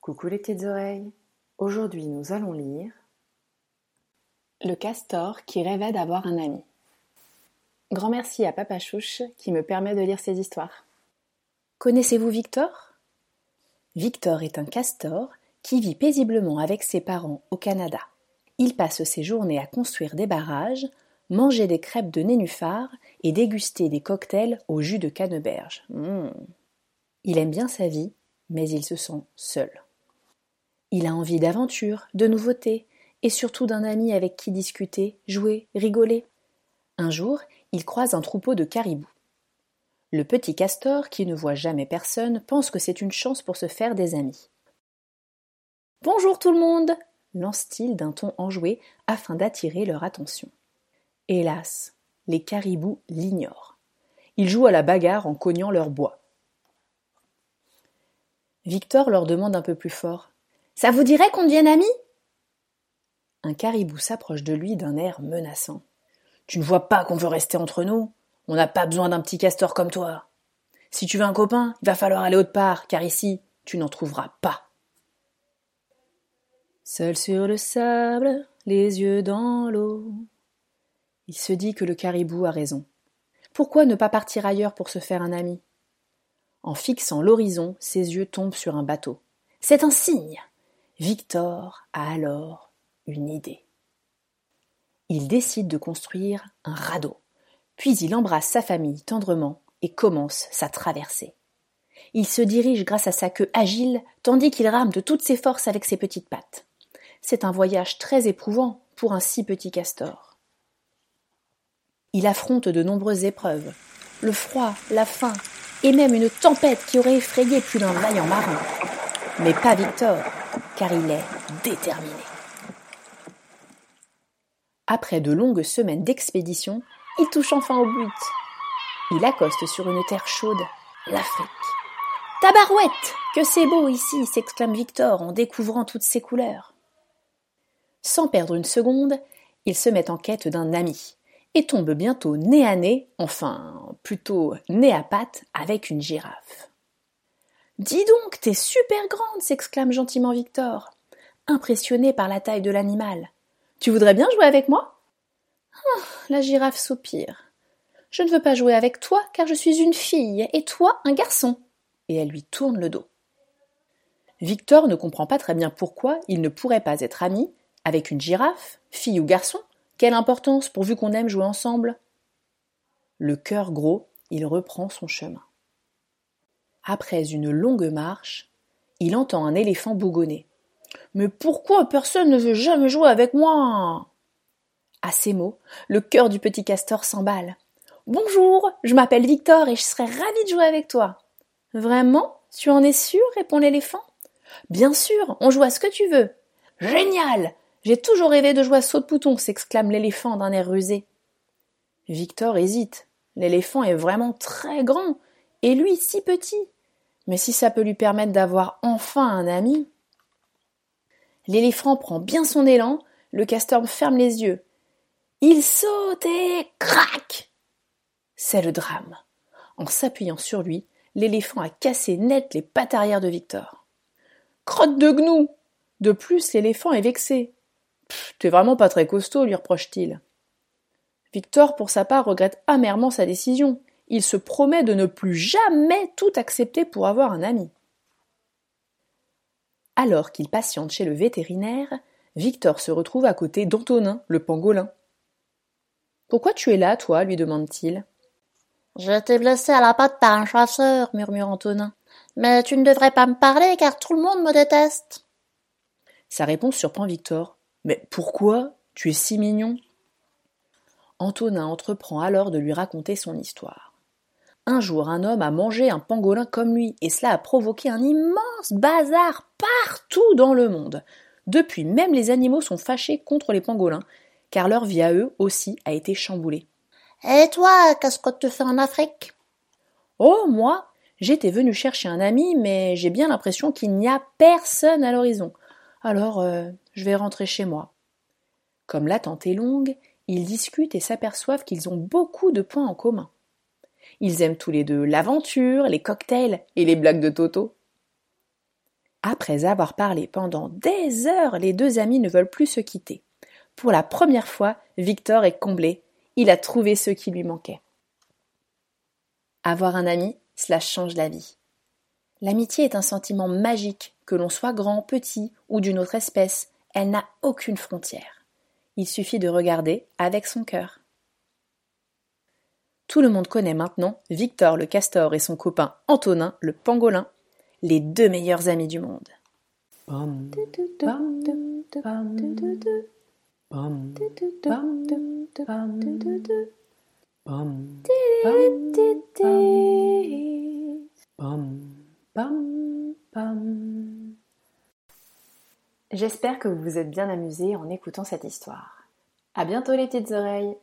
Coucou les petites oreilles. Aujourd'hui, nous allons lire Le castor qui rêvait d'avoir un ami. Grand merci à Papa Chouche qui me permet de lire ces histoires. Connaissez-vous Victor Victor est un castor qui vit paisiblement avec ses parents au Canada. Il passe ses journées à construire des barrages, manger des crêpes de nénuphar et déguster des cocktails au jus de canneberge. Mmh. Il aime bien sa vie, mais il se sent seul. Il a envie d'aventure, de nouveautés, et surtout d'un ami avec qui discuter, jouer, rigoler. Un jour, il croise un troupeau de caribous. Le petit castor, qui ne voit jamais personne, pense que c'est une chance pour se faire des amis. Bonjour tout le monde lance-t-il d'un ton enjoué afin d'attirer leur attention. Hélas, les caribous l'ignorent. Ils jouent à la bagarre en cognant leur bois. Victor leur demande un peu plus fort. Ça vous dirait qu'on devienne amis? Un caribou s'approche de lui d'un air menaçant. Tu ne vois pas qu'on veut rester entre nous? On n'a pas besoin d'un petit castor comme toi. Si tu veux un copain, il va falloir aller autre part, car ici, tu n'en trouveras pas. Seul sur le sable, les yeux dans l'eau. Il se dit que le caribou a raison. Pourquoi ne pas partir ailleurs pour se faire un ami? En fixant l'horizon, ses yeux tombent sur un bateau. C'est un signe. Victor a alors une idée. Il décide de construire un radeau. Puis il embrasse sa famille tendrement et commence sa traversée. Il se dirige grâce à sa queue agile, tandis qu'il rame de toutes ses forces avec ses petites pattes. C'est un voyage très éprouvant pour un si petit castor. Il affronte de nombreuses épreuves, le froid, la faim, et même une tempête qui aurait effrayé plus d'un vaillant marin. Mais pas Victor, car il est déterminé. Après de longues semaines d'expédition, il touche enfin au but. Il accoste sur une terre chaude, l'Afrique. Tabarouette Que c'est beau ici s'exclame Victor en découvrant toutes ces couleurs. Sans perdre une seconde, il se met en quête d'un ami et tombe bientôt nez à nez, enfin plutôt nez à patte, avec une girafe. Dis donc, t'es super grande s'exclame gentiment Victor, impressionné par la taille de l'animal. Tu voudrais bien jouer avec moi? Ah, la girafe soupire. Je ne veux pas jouer avec toi car je suis une fille et toi un garçon. Et elle lui tourne le dos. Victor ne comprend pas très bien pourquoi il ne pourrait pas être ami avec une girafe, fille ou garçon. Quelle importance pourvu qu'on aime jouer ensemble Le cœur gros, il reprend son chemin. Après une longue marche, il entend un éléphant bougonner. Mais pourquoi personne ne veut jamais jouer avec moi? À ces mots, le cœur du petit castor s'emballe. Bonjour, je m'appelle Victor et je serais ravi de jouer avec toi. Vraiment Tu en es sûr répond l'éléphant? Bien sûr, on joue à ce que tu veux. Génial J'ai toujours rêvé de jouer à saut de pouton s'exclame l'éléphant d'un air rusé. Victor hésite. L'éléphant est vraiment très grand, et lui si petit. Mais si ça peut lui permettre d'avoir enfin un ami. L'éléphant prend bien son élan, le castor ferme les yeux. Il saute et crac C'est le drame. En s'appuyant sur lui, l'éléphant a cassé net les pattes arrière de Victor. Crotte de gnou De plus, l'éléphant est vexé. T'es vraiment pas très costaud, lui reproche-t-il. Victor, pour sa part, regrette amèrement sa décision. Il se promet de ne plus jamais tout accepter pour avoir un ami. Alors qu'il patiente chez le vétérinaire, Victor se retrouve à côté d'Antonin, le pangolin. Pourquoi tu es là, toi lui demande-t-il. J'ai été blessé à la patte par un chasseur, murmure Antonin. Mais tu ne devrais pas me parler car tout le monde me déteste. Sa réponse surprend Victor. Mais pourquoi Tu es si mignon? Antonin entreprend alors de lui raconter son histoire. Un jour, un homme a mangé un pangolin comme lui, et cela a provoqué un immense bazar partout dans le monde. Depuis, même les animaux sont fâchés contre les pangolins, car leur vie à eux aussi a été chamboulée. Et toi, qu'est-ce que tu fais en Afrique? Oh, moi, J'étais venu chercher un ami, mais j'ai bien l'impression qu'il n'y a personne à l'horizon. Alors, euh, je vais rentrer chez moi. Comme l'attente est longue, ils discutent et s'aperçoivent qu'ils ont beaucoup de points en commun. Ils aiment tous les deux l'aventure, les cocktails et les blagues de Toto. Après avoir parlé pendant des heures, les deux amis ne veulent plus se quitter. Pour la première fois, Victor est comblé. Il a trouvé ce qui lui manquait. Avoir un ami, cela change la vie. L'amitié est un sentiment magique, que l'on soit grand, petit ou d'une autre espèce, elle n'a aucune frontière. Il suffit de regarder avec son cœur. Tout le monde connaît maintenant Victor le castor et son copain Antonin le pangolin, les deux meilleurs amis du monde. J'espère que vous vous êtes bien amusés en écoutant cette histoire. À bientôt les petites oreilles!